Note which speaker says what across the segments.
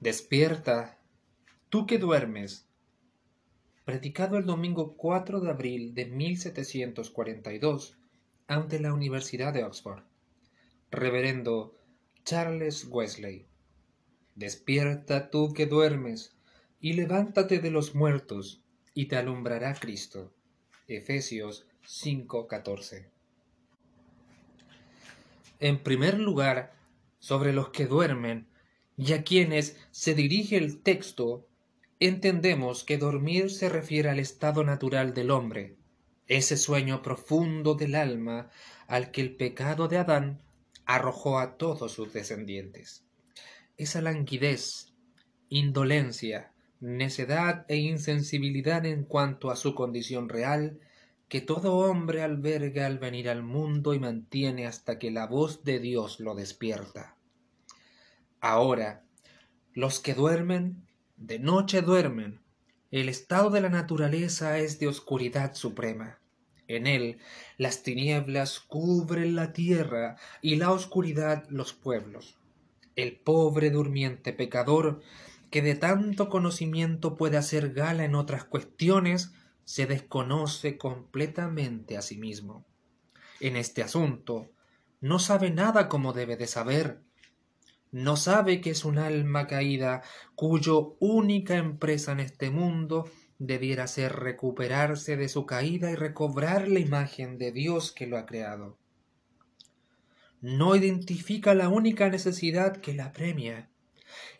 Speaker 1: Despierta, tú que duermes. Predicado el domingo 4 de abril de 1742 ante la Universidad de Oxford. Reverendo Charles Wesley. Despierta tú que duermes, y levántate de los muertos, y te alumbrará Cristo. Efesios 5:14. En primer lugar, sobre los que duermen, y a quienes se dirige el texto, entendemos que dormir se refiere al estado natural del hombre, ese sueño profundo del alma al que el pecado de Adán arrojó a todos sus descendientes. Esa languidez, indolencia, necedad e insensibilidad en cuanto a su condición real que todo hombre alberga al venir al mundo y mantiene hasta que la voz de Dios lo despierta. Ahora, los que duermen, de noche duermen. El estado de la naturaleza es de oscuridad suprema. En él las tinieblas cubren la tierra y la oscuridad los pueblos. El pobre durmiente pecador, que de tanto conocimiento puede hacer gala en otras cuestiones, se desconoce completamente a sí mismo. En este asunto, no sabe nada como debe de saber, no sabe que es un alma caída cuyo única empresa en este mundo debiera ser recuperarse de su caída y recobrar la imagen de Dios que lo ha creado. No identifica la única necesidad que la premia,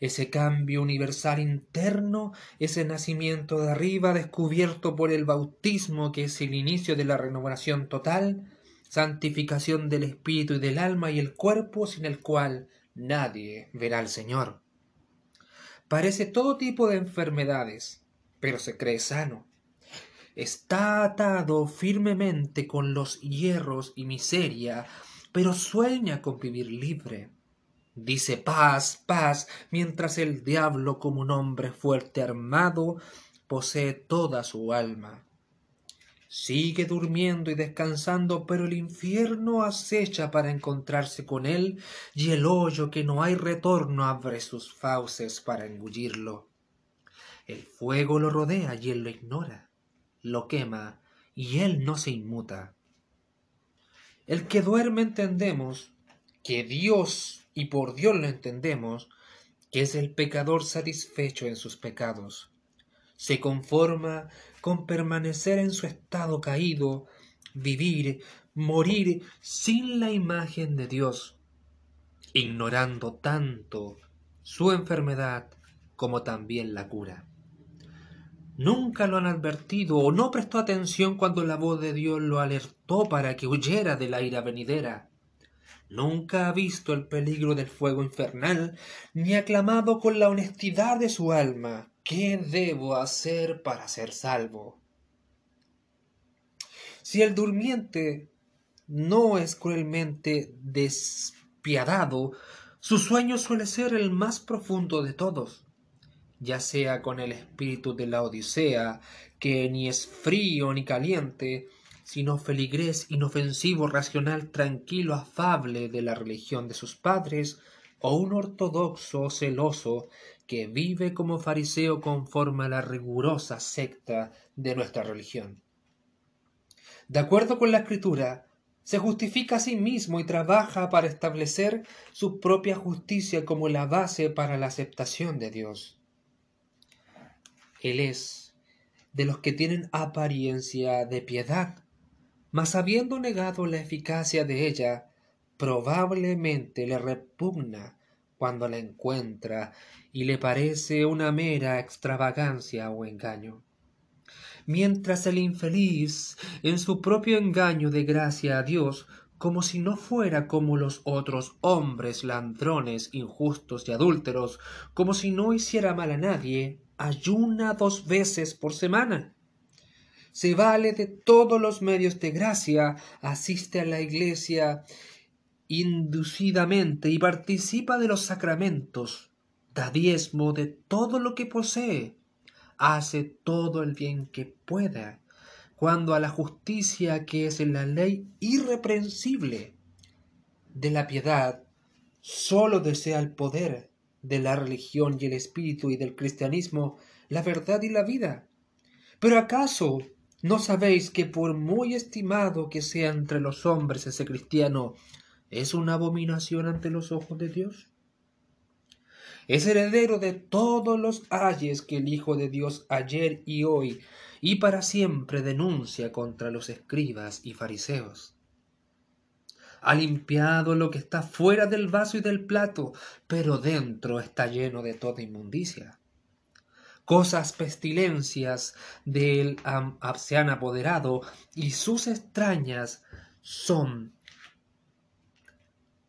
Speaker 1: ese cambio universal interno, ese nacimiento de arriba descubierto por el bautismo que es el inicio de la renovación total, santificación del espíritu y del alma y el cuerpo sin el cual nadie verá al Señor. Parece todo tipo de enfermedades, pero se cree sano. Está atado firmemente con los hierros y miseria, pero sueña con vivir libre. Dice paz, paz, mientras el diablo como un hombre fuerte armado posee toda su alma. Sigue durmiendo y descansando, pero el infierno acecha para encontrarse con él, y el hoyo que no hay retorno abre sus fauces para engullirlo. El fuego lo rodea y él lo ignora, lo quema y él no se inmuta. El que duerme entendemos que Dios, y por Dios lo entendemos, que es el pecador satisfecho en sus pecados. Se conforma con permanecer en su estado caído, vivir, morir sin la imagen de Dios, ignorando tanto su enfermedad como también la cura. Nunca lo han advertido o no prestó atención cuando la voz de Dios lo alertó para que huyera de la ira venidera. Nunca ha visto el peligro del fuego infernal, ni ha clamado con la honestidad de su alma ¿Qué debo hacer para ser salvo? Si el durmiente no es cruelmente despiadado, su sueño suele ser el más profundo de todos, ya sea con el espíritu de la Odisea, que ni es frío ni caliente, sino feligrés inofensivo, racional, tranquilo, afable de la religión de sus padres, o un ortodoxo celoso que vive como fariseo conforme a la rigurosa secta de nuestra religión. De acuerdo con la escritura, se justifica a sí mismo y trabaja para establecer su propia justicia como la base para la aceptación de Dios. Él es de los que tienen apariencia de piedad, mas habiendo negado la eficacia de ella, probablemente le repugna cuando la encuentra y le parece una mera extravagancia o engaño. Mientras el infeliz, en su propio engaño de gracia a Dios, como si no fuera como los otros hombres ladrones, injustos y adúlteros, como si no hiciera mal a nadie, ayuna dos veces por semana. Se vale de todos los medios de gracia, asiste a la iglesia inducidamente y participa de los sacramentos, da diezmo de todo lo que posee, hace todo el bien que pueda, cuando a la justicia que es la ley irreprensible. De la piedad sólo desea el poder. De la religión y el espíritu y del cristianismo, la verdad y la vida. Pero acaso no sabéis que por muy estimado que sea entre los hombres ese cristiano, es una abominación ante los ojos de Dios? Es heredero de todos los ayes que el Hijo de Dios ayer y hoy y para siempre denuncia contra los escribas y fariseos ha limpiado lo que está fuera del vaso y del plato, pero dentro está lleno de toda inmundicia. Cosas pestilencias de él se han apoderado y sus extrañas son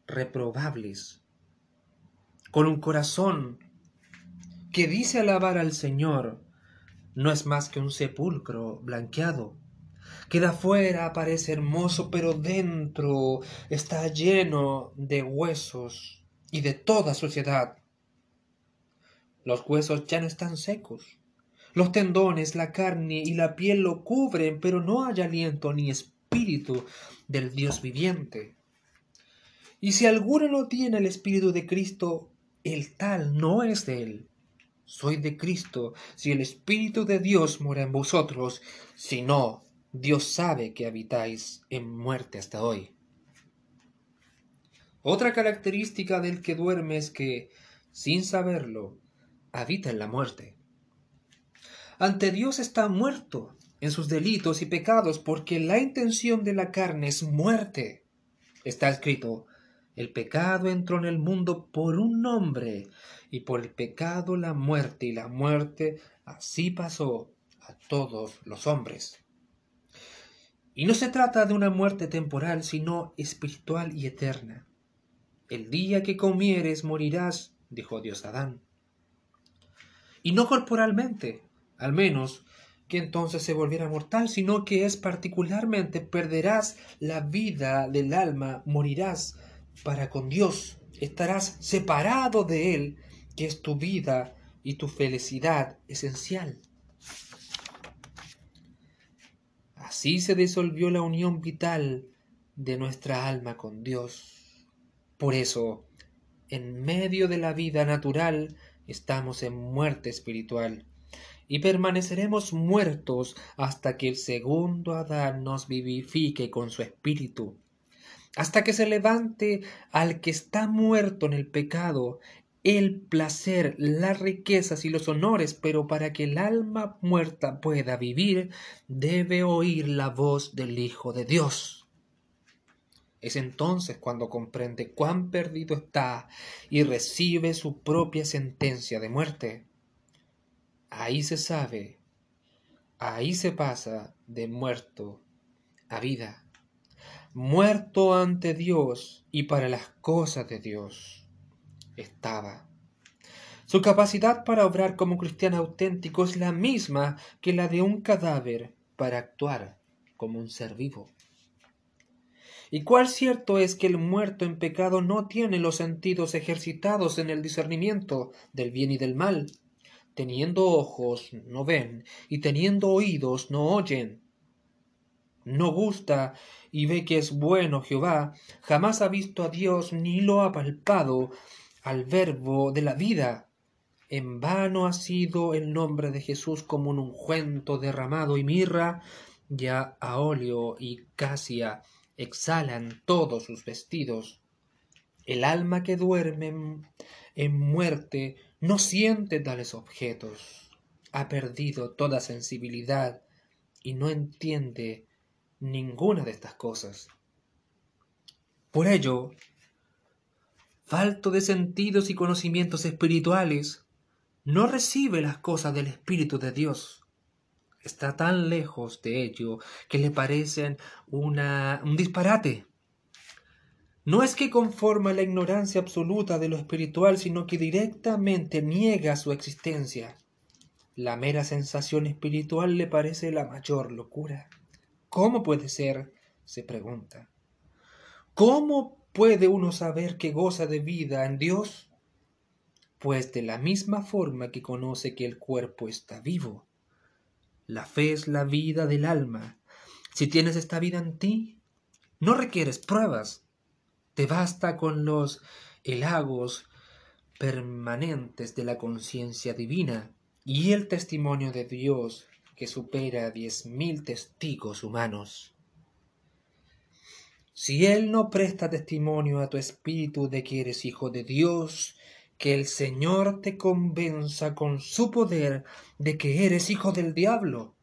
Speaker 1: reprobables. Con un corazón que dice alabar al Señor, no es más que un sepulcro blanqueado que de afuera parece hermoso, pero dentro está lleno de huesos y de toda suciedad. Los huesos ya no están secos. Los tendones, la carne y la piel lo cubren, pero no hay aliento ni espíritu del Dios viviente. Y si alguno no tiene el espíritu de Cristo, el tal no es de él. Soy de Cristo si el espíritu de Dios mora en vosotros, si no, Dios sabe que habitáis en muerte hasta hoy. Otra característica del que duerme es que, sin saberlo, habita en la muerte. Ante Dios está muerto en sus delitos y pecados porque la intención de la carne es muerte. Está escrito, el pecado entró en el mundo por un hombre y por el pecado la muerte y la muerte así pasó a todos los hombres. Y no se trata de una muerte temporal, sino espiritual y eterna. El día que comieres morirás, dijo Dios a Adán. Y no corporalmente, al menos que entonces se volviera mortal, sino que es particularmente perderás la vida del alma, morirás para con Dios, estarás separado de Él, que es tu vida y tu felicidad esencial. Así se disolvió la unión vital de nuestra alma con Dios. Por eso, en medio de la vida natural, estamos en muerte espiritual y permaneceremos muertos hasta que el segundo Adán nos vivifique con su espíritu, hasta que se levante al que está muerto en el pecado el placer, las riquezas y los honores, pero para que el alma muerta pueda vivir, debe oír la voz del Hijo de Dios. Es entonces cuando comprende cuán perdido está y recibe su propia sentencia de muerte. Ahí se sabe, ahí se pasa de muerto a vida, muerto ante Dios y para las cosas de Dios estaba. Su capacidad para obrar como cristiano auténtico es la misma que la de un cadáver para actuar como un ser vivo. Y cuál cierto es que el muerto en pecado no tiene los sentidos ejercitados en el discernimiento del bien y del mal. Teniendo ojos no ven, y teniendo oídos no oyen. No gusta y ve que es bueno Jehová, jamás ha visto a Dios ni lo ha palpado, al verbo de la vida. En vano ha sido el nombre de Jesús como un ungüento derramado y mirra, ya a óleo y casia exhalan todos sus vestidos. El alma que duerme en muerte no siente tales objetos, ha perdido toda sensibilidad y no entiende ninguna de estas cosas. Por ello, falto de sentidos y conocimientos espirituales, no recibe las cosas del Espíritu de Dios. Está tan lejos de ello que le parecen una, un disparate. No es que conforma la ignorancia absoluta de lo espiritual, sino que directamente niega su existencia. La mera sensación espiritual le parece la mayor locura. ¿Cómo puede ser? se pregunta. ¿Cómo ¿Puede uno saber que goza de vida en Dios? Pues de la misma forma que conoce que el cuerpo está vivo. La fe es la vida del alma. Si tienes esta vida en ti, no requieres pruebas. Te basta con los helagos permanentes de la conciencia divina y el testimonio de Dios que supera diez mil testigos humanos. Si Él no presta testimonio a tu espíritu de que eres hijo de Dios, que el Señor te convenza con su poder de que eres hijo del diablo,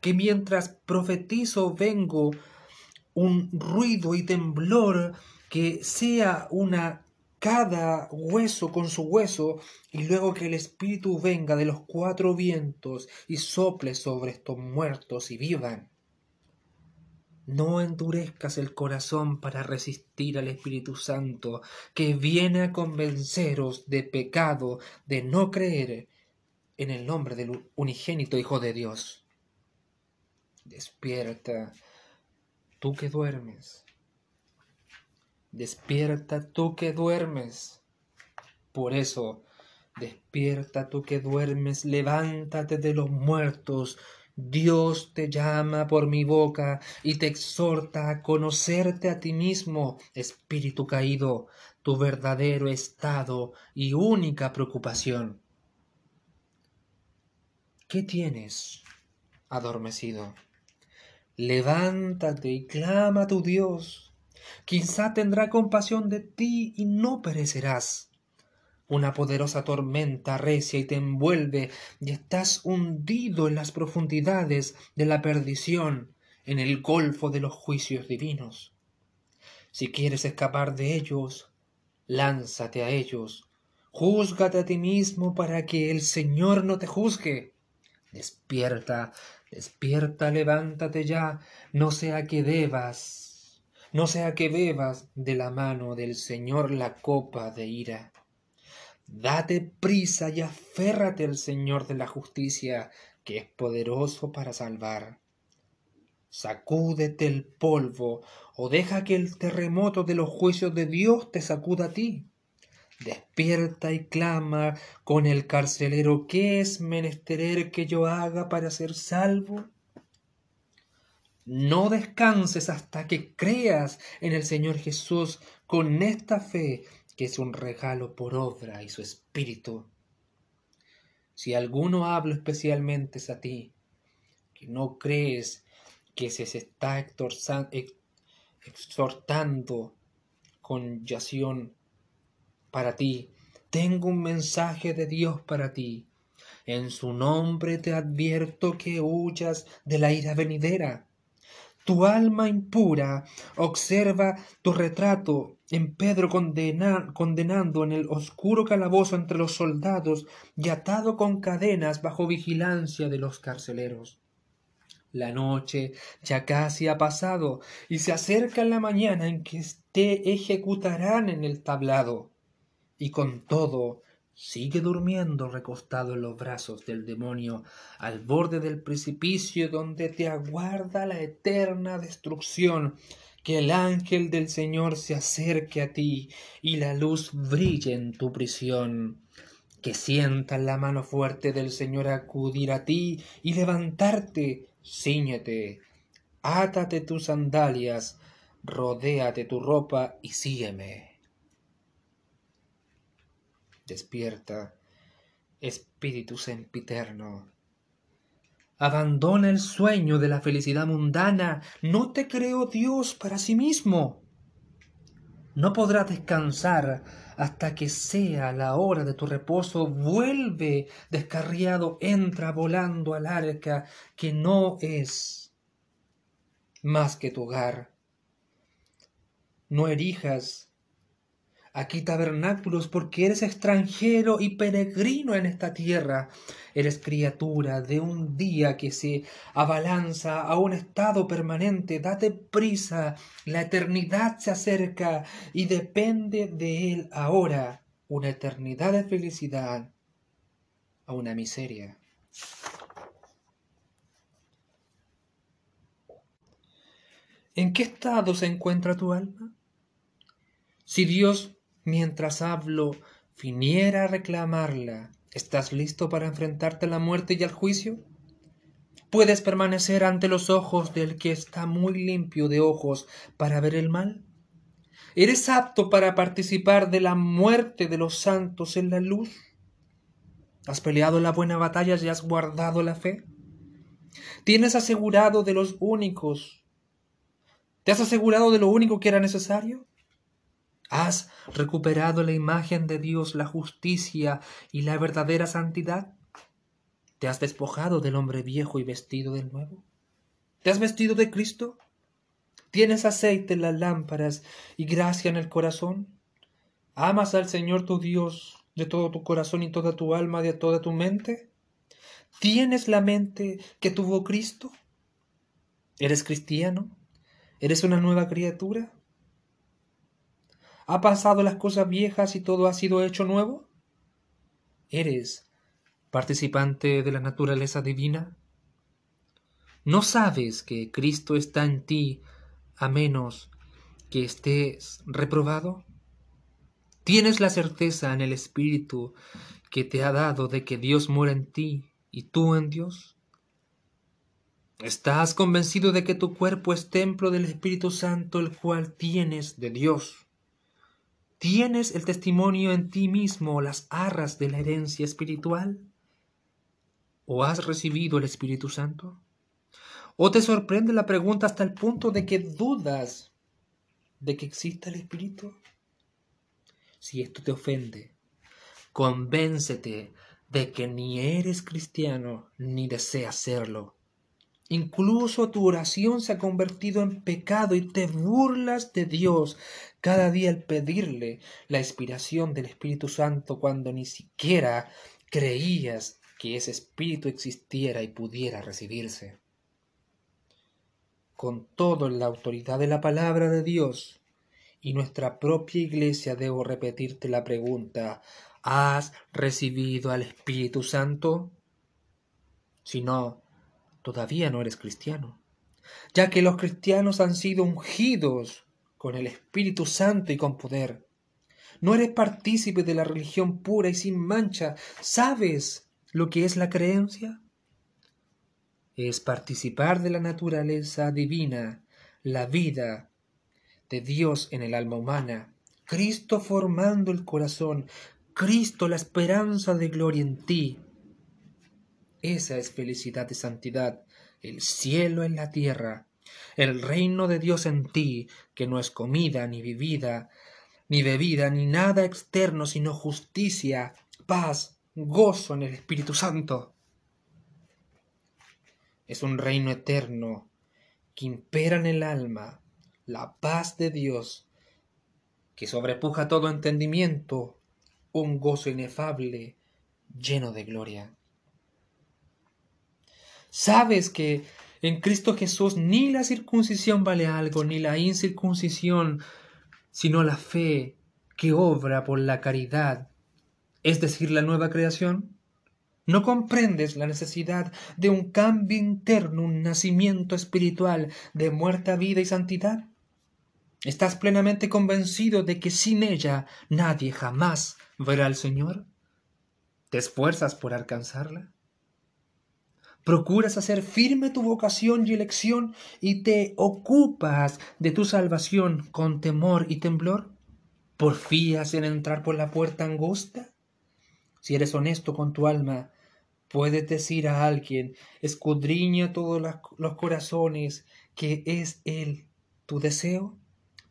Speaker 1: que mientras profetizo vengo un ruido y temblor que sea una cada hueso con su hueso, y luego que el Espíritu venga de los cuatro vientos y sople sobre estos muertos y vivan. No endurezcas el corazón para resistir al Espíritu Santo, que viene a convenceros de pecado, de no creer en el nombre del unigénito Hijo de Dios. Despierta, tú que duermes. Despierta tú que duermes. Por eso, despierta tú que duermes, levántate de los muertos. Dios te llama por mi boca y te exhorta a conocerte a ti mismo, espíritu caído, tu verdadero estado y única preocupación. ¿Qué tienes adormecido? Levántate y clama a tu Dios. Quizá tendrá compasión de ti y no perecerás. Una poderosa tormenta recia y te envuelve y estás hundido en las profundidades de la perdición, en el golfo de los juicios divinos. Si quieres escapar de ellos, lánzate a ellos. Júzgate a ti mismo para que el Señor no te juzgue. Despierta, despierta, levántate ya, no sea que debas, no sea que bebas de la mano del Señor la copa de ira. Date prisa y aférrate al Señor de la justicia, que es poderoso para salvar. Sacúdete el polvo, o deja que el terremoto de los juicios de Dios te sacuda a ti despierta y clama con el carcelero, ¿qué es menesterer que yo haga para ser salvo? No descanses hasta que creas en el Señor Jesús con esta fe que es un regalo por obra y su espíritu. Si alguno hablo especialmente es a ti, que no crees que se está exhortando con yación para ti. Tengo un mensaje de Dios para ti. En su nombre te advierto que huyas de la ira venidera. Tu alma impura observa tu retrato en Pedro condenando en el oscuro calabozo entre los soldados y atado con cadenas bajo vigilancia de los carceleros. La noche ya casi ha pasado y se acerca la mañana en que te ejecutarán en el tablado y con todo sigue durmiendo recostado en los brazos del demonio al borde del precipicio donde te aguarda la eterna destrucción que el ángel del Señor se acerque a ti y la luz brille en tu prisión. Que sientas la mano fuerte del Señor acudir a ti y levantarte, ciñete, átate tus sandalias, rodéate tu ropa y sígueme. Despierta, Espíritu sempiterno. Abandona el sueño de la felicidad mundana. No te creó Dios para sí mismo. No podrás descansar hasta que sea la hora de tu reposo. Vuelve descarriado, entra volando al arca que no es más que tu hogar. No erijas aquí tabernáculos porque eres extranjero y peregrino en esta tierra. Eres criatura de un día que se abalanza a un estado permanente. Date prisa, la eternidad se acerca y depende de él ahora. Una eternidad de felicidad a una miseria. ¿En qué estado se encuentra tu alma? Si Dios mientras hablo, viniera a reclamarla, ¿estás listo para enfrentarte a la muerte y al juicio? ¿Puedes permanecer ante los ojos del que está muy limpio de ojos para ver el mal? ¿Eres apto para participar de la muerte de los santos en la luz? ¿Has peleado la buena batalla y has guardado la fe? ¿Tienes asegurado de los únicos? ¿Te has asegurado de lo único que era necesario? ¿Has recuperado la imagen de Dios, la justicia y la verdadera santidad? ¿Te has despojado del hombre viejo y vestido del nuevo? ¿Te has vestido de Cristo? ¿Tienes aceite en las lámparas y gracia en el corazón? ¿Amas al Señor tu Dios de todo tu corazón y toda tu alma, de toda tu mente? ¿Tienes la mente que tuvo Cristo? ¿Eres cristiano? ¿Eres una nueva criatura? ¿Ha pasado las cosas viejas y todo ha sido hecho nuevo? ¿Eres participante de la naturaleza divina? ¿No sabes que Cristo está en ti a menos que estés reprobado? ¿Tienes la certeza en el Espíritu que te ha dado de que Dios mora en ti y tú en Dios? ¿Estás convencido de que tu cuerpo es templo del Espíritu Santo, el cual tienes de Dios? ¿Tienes el testimonio en ti mismo, las arras de la herencia espiritual? ¿O has recibido el Espíritu Santo? ¿O te sorprende la pregunta hasta el punto de que dudas de que exista el Espíritu? Si esto te ofende, convéncete de que ni eres cristiano ni deseas serlo. Incluso tu oración se ha convertido en pecado y te burlas de Dios cada día al pedirle la inspiración del Espíritu Santo cuando ni siquiera creías que ese Espíritu existiera y pudiera recibirse con todo la autoridad de la palabra de Dios y nuestra propia iglesia debo repetirte la pregunta, ¿has recibido al Espíritu Santo? Si no, todavía no eres cristiano, ya que los cristianos han sido ungidos con el Espíritu Santo y con poder. No eres partícipe de la religión pura y sin mancha. ¿Sabes lo que es la creencia? es participar de la naturaleza divina, la vida de Dios en el alma humana, Cristo formando el corazón, Cristo la esperanza de gloria en ti. Esa es felicidad y santidad, el cielo en la tierra, el reino de Dios en ti, que no es comida ni bebida, ni bebida, ni nada externo, sino justicia, paz, gozo en el Espíritu Santo es un reino eterno que impera en el alma la paz de Dios que sobrepuja todo entendimiento, un gozo inefable lleno de gloria. Sabes que en Cristo Jesús ni la circuncisión vale algo, ni la incircuncisión, sino la fe que obra por la caridad, es decir, la nueva creación. ¿No comprendes la necesidad de un cambio interno, un nacimiento espiritual de muerta vida y santidad? ¿Estás plenamente convencido de que sin ella nadie jamás verá al Señor? ¿Te esfuerzas por alcanzarla? ¿Procuras hacer firme tu vocación y elección y te ocupas de tu salvación con temor y temblor? ¿Porfías en entrar por la puerta angosta? Si eres honesto con tu alma, Puedes decir a alguien, escudriña todos los corazones, que es Él tu deseo.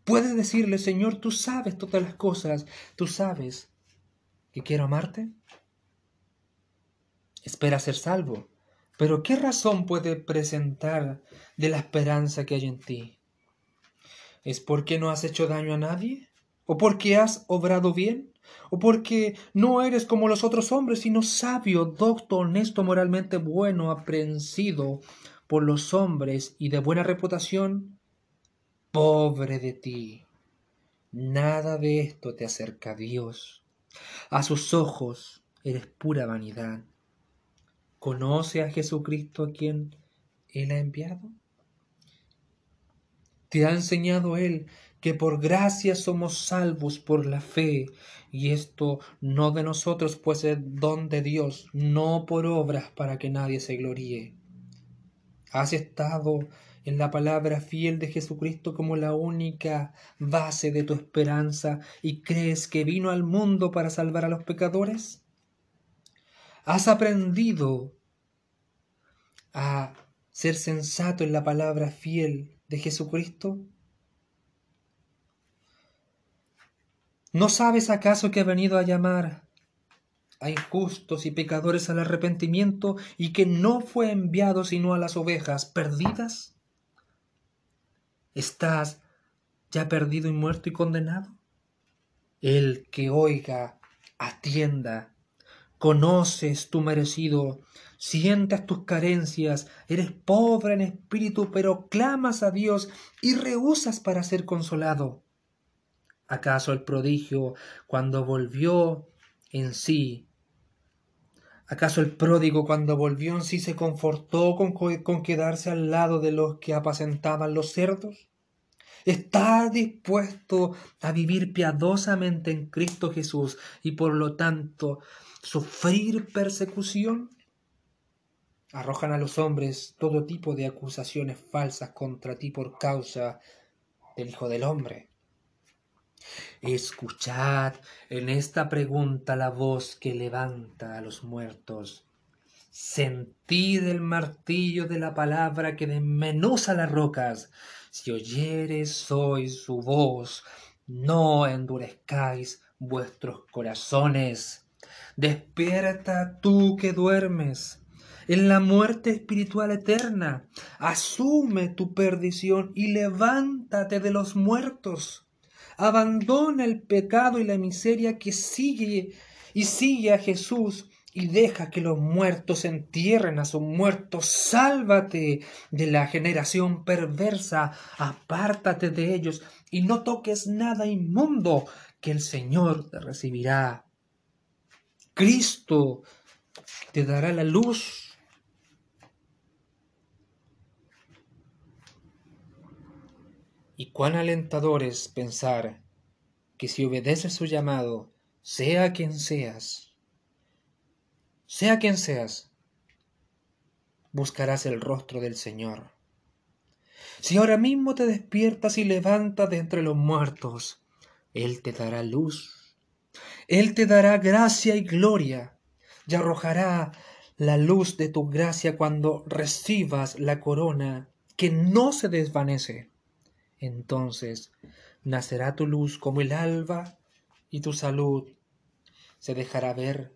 Speaker 1: Puedes decirle, Señor, tú sabes todas las cosas, tú sabes que quiero amarte. Espera ser salvo, pero ¿qué razón puede presentar de la esperanza que hay en ti? ¿Es porque no has hecho daño a nadie? ¿O porque has obrado bien? o porque no eres como los otros hombres, sino sabio, docto, honesto, moralmente bueno, aprehensido por los hombres y de buena reputación, pobre de ti. Nada de esto te acerca a Dios. A sus ojos eres pura vanidad. ¿Conoce a Jesucristo a quien Él ha enviado? ¿Te ha enseñado Él que por gracia somos salvos por la fe, y esto no de nosotros, pues es don de Dios, no por obras para que nadie se gloríe. ¿Has estado en la palabra fiel de Jesucristo como la única base de tu esperanza y crees que vino al mundo para salvar a los pecadores? ¿Has aprendido a ser sensato en la palabra fiel de Jesucristo? ¿No sabes acaso que ha venido a llamar a injustos y pecadores al arrepentimiento y que no fue enviado sino a las ovejas perdidas? ¿Estás ya perdido y muerto y condenado? El que oiga, atienda, conoces tu merecido, sientas tus carencias, eres pobre en espíritu, pero clamas a Dios y rehusas para ser consolado. ¿Acaso el prodigio, cuando volvió en sí, ¿Acaso el pródigo cuando volvió en sí se confortó con, con, quedarse al lado de los que apacentaban los cerdos? ¿Está dispuesto a vivir piadosamente en Cristo Jesús y por lo tanto sufrir persecución? Arrojan a los hombres todo tipo de acusaciones falsas contra ti por causa del Hijo del Hombre. Escuchad en esta pregunta la voz que levanta a los muertos. Sentid el martillo de la palabra que desmenuza las rocas. Si oyeres hoy su voz, no endurezcáis vuestros corazones. Despierta tú que duermes en la muerte espiritual eterna. Asume tu perdición y levántate de los muertos abandona el pecado y la miseria que sigue y sigue a Jesús y deja que los muertos entierren a sus muertos. Sálvate de la generación perversa, apártate de ellos y no toques nada inmundo, que el Señor te recibirá. Cristo te dará la luz Y cuán alentador es pensar que si obedeces su llamado, sea quien seas, sea quien seas, buscarás el rostro del Señor. Si ahora mismo te despiertas y levantas de entre los muertos, Él te dará luz, Él te dará gracia y gloria, y arrojará la luz de tu gracia cuando recibas la corona que no se desvanece. Entonces nacerá tu luz como el alba y tu salud se dejará ver.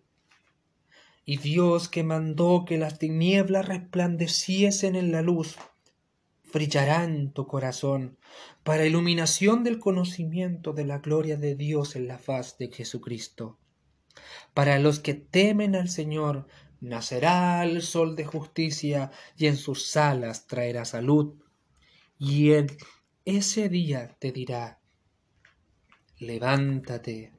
Speaker 1: Y Dios que mandó que las tinieblas resplandeciesen en la luz, brillará en tu corazón para iluminación del conocimiento de la gloria de Dios en la faz de Jesucristo. Para los que temen al Señor, nacerá el sol de justicia y en sus alas traerá salud. Y él ese día te dirá, levántate,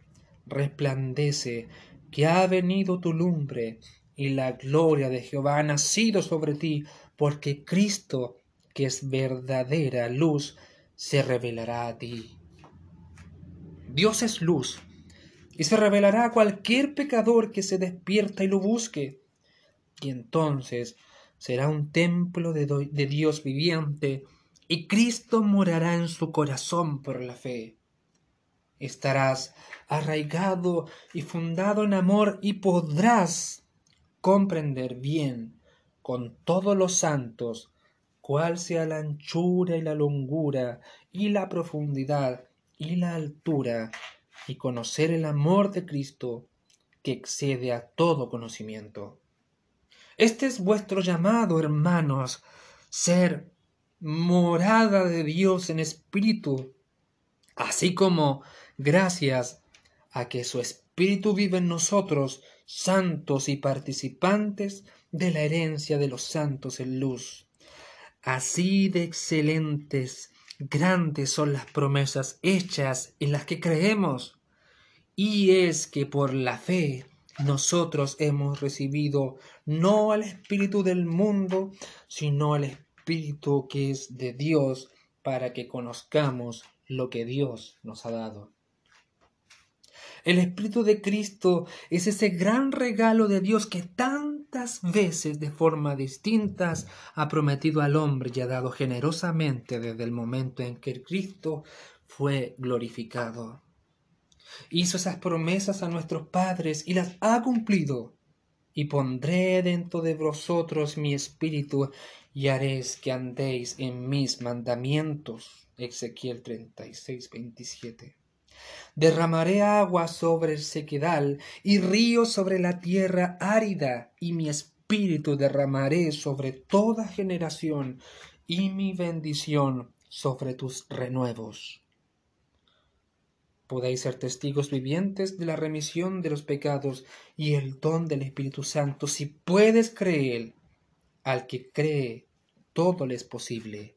Speaker 1: resplandece, que ha venido tu lumbre, y la gloria de Jehová ha nacido sobre ti, porque Cristo, que es verdadera luz, se revelará a ti. Dios es luz, y se revelará a cualquier pecador que se despierta y lo busque, y entonces será un templo de, de Dios viviente, y Cristo morará en su corazón por la fe. Estarás arraigado y fundado en amor y podrás comprender bien con todos los santos cuál sea la anchura y la longura y la profundidad y la altura y conocer el amor de Cristo que excede a todo conocimiento. Este es vuestro llamado, hermanos, ser morada de Dios en espíritu, así como gracias a que su espíritu vive en nosotros, santos y participantes de la herencia de los santos en luz. Así de excelentes, grandes son las promesas hechas en las que creemos. Y es que por la fe nosotros hemos recibido no al espíritu del mundo, sino al espíritu que es de Dios para que conozcamos lo que Dios nos ha dado. El Espíritu de Cristo es ese gran regalo de Dios que tanta distintas veces de forma distintas ha prometido al hombre y ha dado generosamente desde el momento en que Cristo fue glorificado. Hizo esas promesas a nuestros padres y las ha cumplido. Y pondré dentro de vosotros mi espíritu y haréis que andéis en mis mandamientos. Ezequiel 36, 27. Derramaré agua sobre el sequedal y ríos sobre la tierra árida, y mi espíritu derramaré sobre toda generación, y mi bendición sobre tus renuevos. Podéis ser testigos vivientes de la remisión de los pecados y el don del Espíritu Santo si puedes creer. Al que cree, todo le es posible.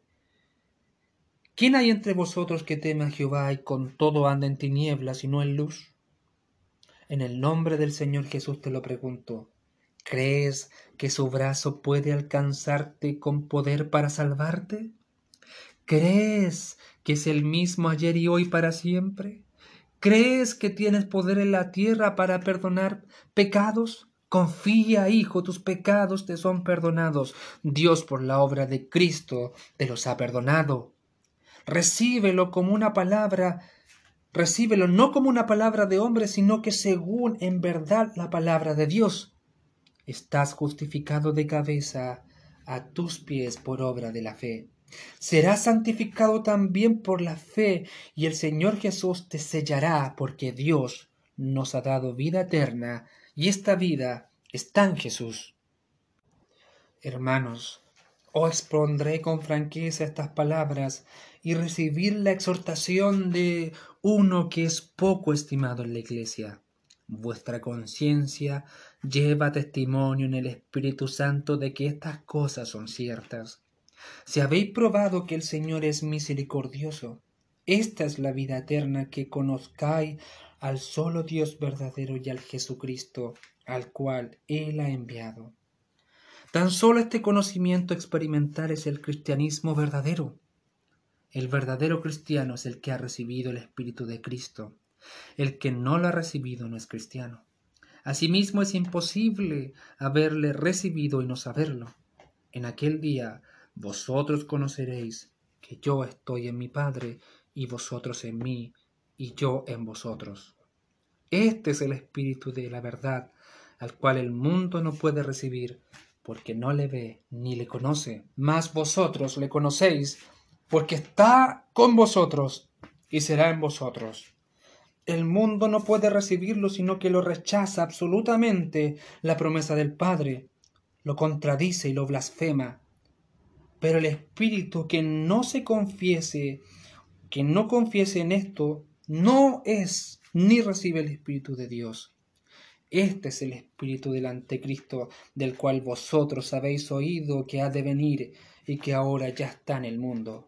Speaker 1: ¿Quién hay entre vosotros que teme a Jehová y con todo anda en tinieblas y no en luz? En el nombre del Señor Jesús te lo pregunto. ¿Crees que su brazo puede alcanzarte con poder para salvarte? ¿Crees que es el mismo ayer y hoy para siempre? ¿Crees que tienes poder en la tierra para perdonar pecados? Confía, hijo, tus pecados te son perdonados. Dios por la obra de Cristo te los ha perdonado recíbelo como una palabra, recíbelo no como una palabra de hombre, sino que según en verdad la palabra de Dios. Estás justificado de cabeza a tus pies por obra de la fe. Serás santificado también por la fe, y el Señor Jesús te sellará, porque Dios nos ha dado vida eterna, y esta vida está en Jesús. Hermanos, os expondré con franqueza estas palabras y recibir la exhortación de uno que es poco estimado en la Iglesia. Vuestra conciencia lleva testimonio en el Espíritu Santo de que estas cosas son ciertas. Si habéis probado que el Señor es misericordioso, esta es la vida eterna que conozcáis al solo Dios verdadero y al Jesucristo, al cual Él ha enviado. Tan solo este conocimiento experimental es el cristianismo verdadero. El verdadero cristiano es el que ha recibido el Espíritu de Cristo. El que no lo ha recibido no es cristiano. Asimismo es imposible haberle recibido y no saberlo. En aquel día vosotros conoceréis que yo estoy en mi Padre y vosotros en mí y yo en vosotros. Este es el Espíritu de la verdad, al cual el mundo no puede recibir porque no le ve ni le conoce, mas vosotros le conocéis, porque está con vosotros y será en vosotros. El mundo no puede recibirlo, sino que lo rechaza absolutamente la promesa del Padre, lo contradice y lo blasfema. Pero el espíritu que no se confiese, que no confiese en esto, no es ni recibe el Espíritu de Dios. Este es el espíritu del anticristo, del cual vosotros habéis oído que ha de venir y que ahora ya está en el mundo.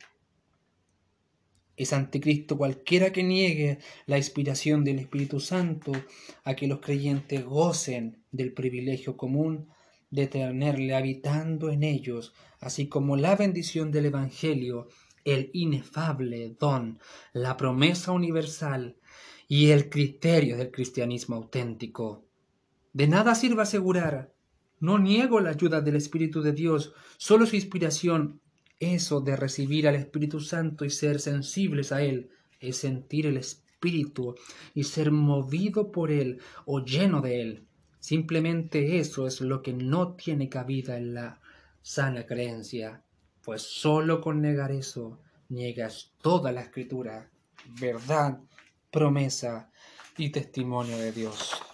Speaker 1: Es anticristo cualquiera que niegue la inspiración del Espíritu Santo a que los creyentes gocen del privilegio común de tenerle habitando en ellos, así como la bendición del Evangelio, el inefable don, la promesa universal y el criterio del cristianismo auténtico. De nada sirve asegurar, no niego la ayuda del Espíritu de Dios, solo su inspiración, eso de recibir al Espíritu Santo y ser sensibles a Él, es sentir el Espíritu y ser movido por Él o lleno de Él. Simplemente eso es lo que no tiene cabida en la sana creencia, pues solo con negar eso niegas toda la escritura, verdad, promesa y testimonio de Dios.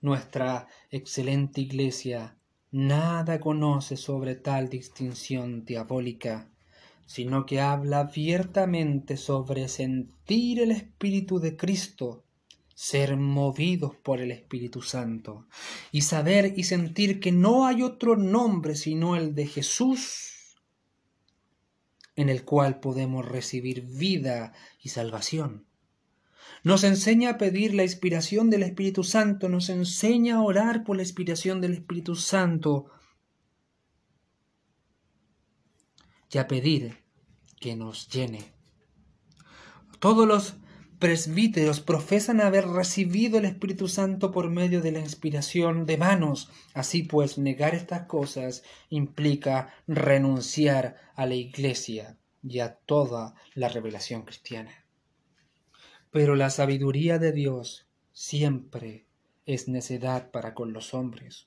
Speaker 1: Nuestra excelente Iglesia nada conoce sobre tal distinción diabólica, sino que habla abiertamente sobre sentir el Espíritu de Cristo, ser movidos por el Espíritu Santo, y saber y sentir que no hay otro nombre sino el de Jesús, en el cual podemos recibir vida y salvación. Nos enseña a pedir la inspiración del Espíritu Santo, nos enseña a orar por la inspiración del Espíritu Santo y a pedir que nos llene. Todos los presbíteros profesan haber recibido el Espíritu Santo por medio de la inspiración de manos. Así pues, negar estas cosas implica renunciar a la Iglesia y a toda la revelación cristiana. Pero la sabiduría de Dios siempre es necedad para con los hombres.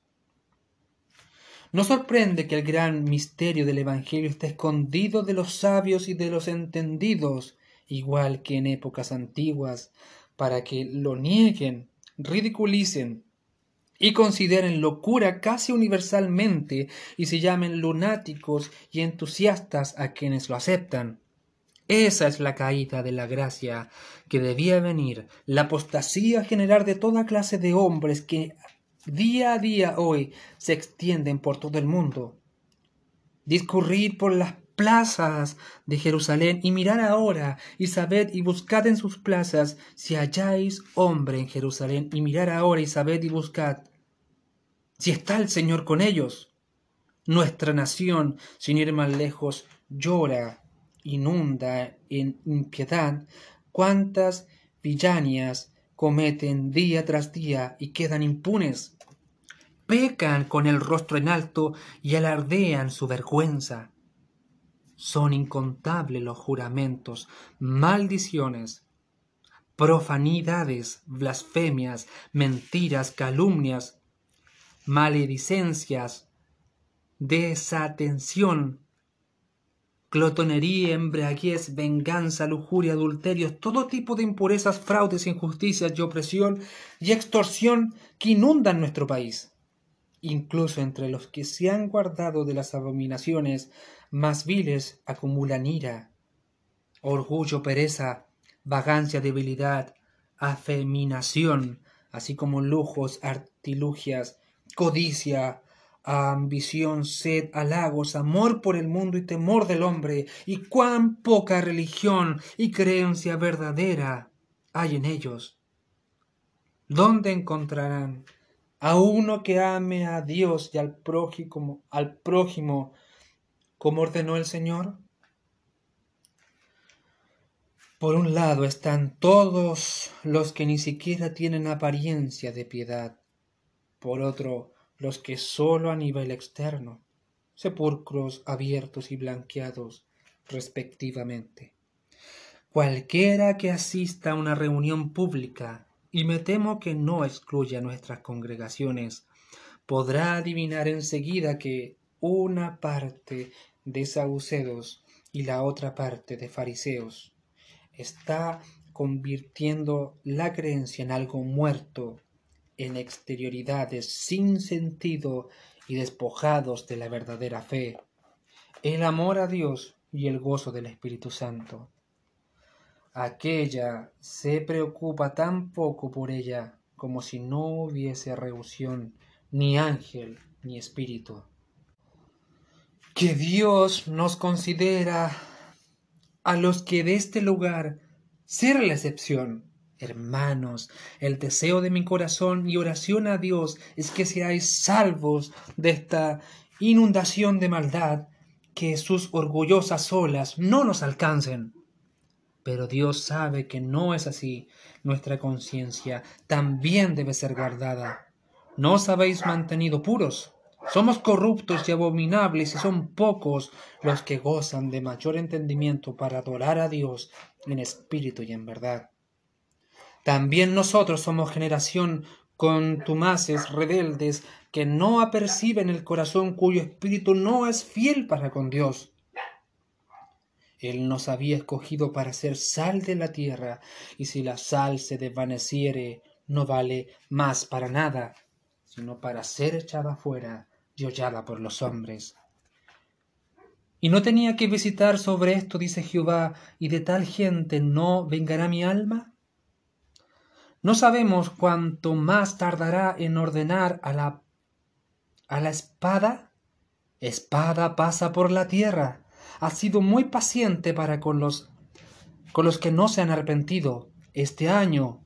Speaker 1: No sorprende que el gran misterio del Evangelio esté escondido de los sabios y de los entendidos, igual que en épocas antiguas, para que lo nieguen, ridiculicen y consideren locura casi universalmente y se llamen lunáticos y entusiastas a quienes lo aceptan. Esa es la caída de la gracia que debía venir, la apostasía general de toda clase de hombres que día a día hoy se extienden por todo el mundo. Discurrir por las plazas de Jerusalén y mirad ahora y sabed y buscad en sus plazas si halláis hombre en Jerusalén y mirad ahora y sabed y buscad si está el Señor con ellos. Nuestra nación, sin ir más lejos, llora, inunda en impiedad cuántas villanias cometen día tras día y quedan impunes. Pecan con el rostro en alto y alardean su vergüenza son incontables los juramentos, maldiciones, profanidades, blasfemias, mentiras, calumnias, maledicencias, desatención, glotonería, embriaguez, venganza, lujuria, adulterios, todo tipo de impurezas, fraudes, injusticias y opresión y extorsión que inundan nuestro país. Incluso entre los que se han guardado de las abominaciones más viles acumulan ira, orgullo, pereza, vagancia, debilidad, afeminación, así como lujos, artilugias, codicia, ambición, sed, halagos, amor por el mundo y temor del hombre, y cuán poca religión y creencia verdadera hay en ellos. ¿Dónde encontrarán a uno que ame a Dios y al prójimo, al prójimo como ordenó el Señor? Por un lado están todos los que ni siquiera tienen apariencia de piedad, por otro los que sólo a nivel externo, sepulcros abiertos y blanqueados respectivamente. Cualquiera que asista a una reunión pública, y me temo que no excluya nuestras congregaciones, podrá adivinar enseguida que una parte de saduceos y la otra parte de fariseos. Está convirtiendo la creencia en algo muerto, en exterioridades sin sentido y despojados de la verdadera fe, el amor a Dios y el gozo del Espíritu Santo. Aquella se preocupa tan poco por ella como si no hubiese reunión, ni ángel, ni espíritu que Dios nos considera a los que de este lugar ser la excepción. Hermanos, el deseo de mi corazón y oración a Dios es que seáis salvos de esta inundación de maldad, que sus orgullosas olas no nos alcancen. Pero Dios sabe que no es así. Nuestra conciencia también debe ser guardada. ¿No os habéis mantenido puros? Somos corruptos y abominables y son pocos los que gozan de mayor entendimiento para adorar a Dios en espíritu y en verdad. También nosotros somos generación contumaces, rebeldes, que no aperciben el corazón cuyo espíritu no es fiel para con Dios. Él nos había escogido para ser sal de la tierra, y si la sal se desvaneciere, no vale más para nada, sino para ser echada fuera y por los hombres. Y no tenía que visitar sobre esto, dice Jehová, y de tal gente no vengará mi alma. No sabemos cuánto más tardará en ordenar a la a la espada. Espada pasa por la tierra. Ha sido muy paciente para con los con los que no se han arrepentido este año,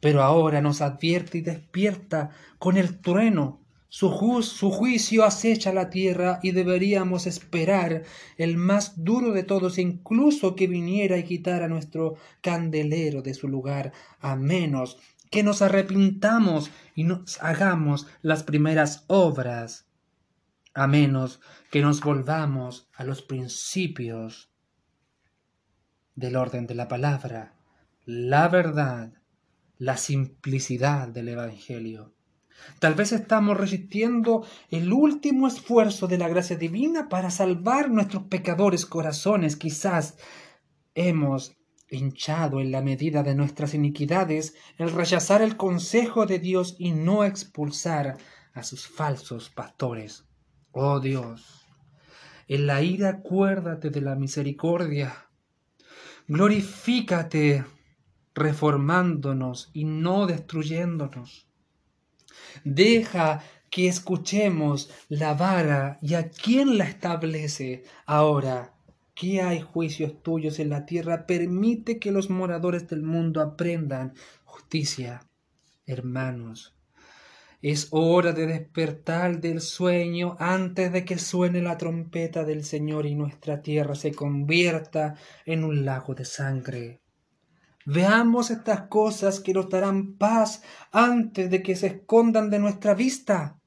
Speaker 1: pero ahora nos advierte y despierta con el trueno Su, juicio acecha la tierra y deberíamos esperar el más duro de todos, incluso que viniera y quitara nuestro candelero de su lugar, a menos que nos arrepintamos y nos hagamos las primeras obras, a menos que nos volvamos a los principios del orden de la palabra, la verdad, la simplicidad del Evangelio. Tal vez estamos resistiendo el último esfuerzo de la gracia divina para salvar nuestros pecadores corazones. Quizás hemos hinchado en la medida de nuestras iniquidades el rechazar el consejo de Dios y no expulsar a sus falsos pastores. Oh Dios, en la ira acuérdate de la misericordia. Glorifícate reformándonos y no destruyéndonos. Deja que escuchemos la vara y a quién la establece. Ahora que hay juicios tuyos en la tierra, permite que los moradores del mundo aprendan justicia. Hermanos, es hora de despertar del sueño antes de que suene la trompeta del Señor y nuestra tierra se convierta en un lago de sangre. Veamos estas cosas que nos darán paz antes de que se escondan de nuestra vista.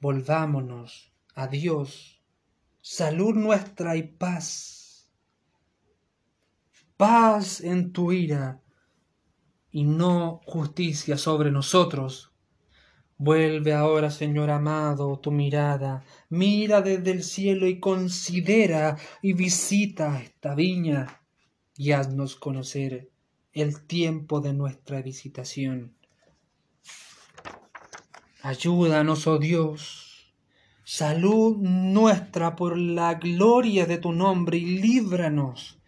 Speaker 1: Volvámonos a Dios, salud nuestra y paz. Paz en tu ira y no justicia sobre nosotros. Vuelve ahora, Señor amado, tu mirada, mira desde el cielo y considera y visita esta viña y haznos conocer el tiempo de nuestra visitación. Ayúdanos, oh Dios, salud nuestra por la gloria de tu nombre y líbranos,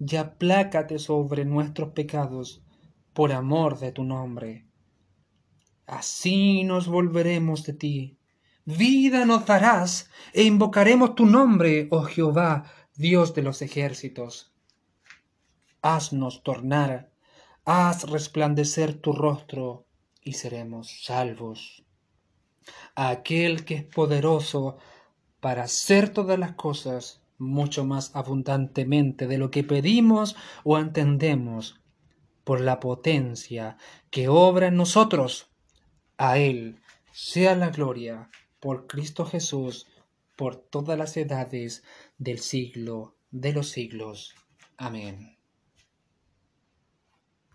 Speaker 1: y aplácate sobre nuestros pecados por amor de tu nombre. Así nos volveremos de ti. Vida nos darás e invocaremos tu nombre, oh Jehová, Dios de los ejércitos haznos tornar, haz resplandecer tu rostro y seremos salvos. aquel que es poderoso para hacer todas las cosas mucho más abundantemente de lo que pedimos o entendemos, por la potencia que obra en nosotros. A Él sea la gloria por Cristo Jesús por todas las edades del siglo de los siglos. Amén.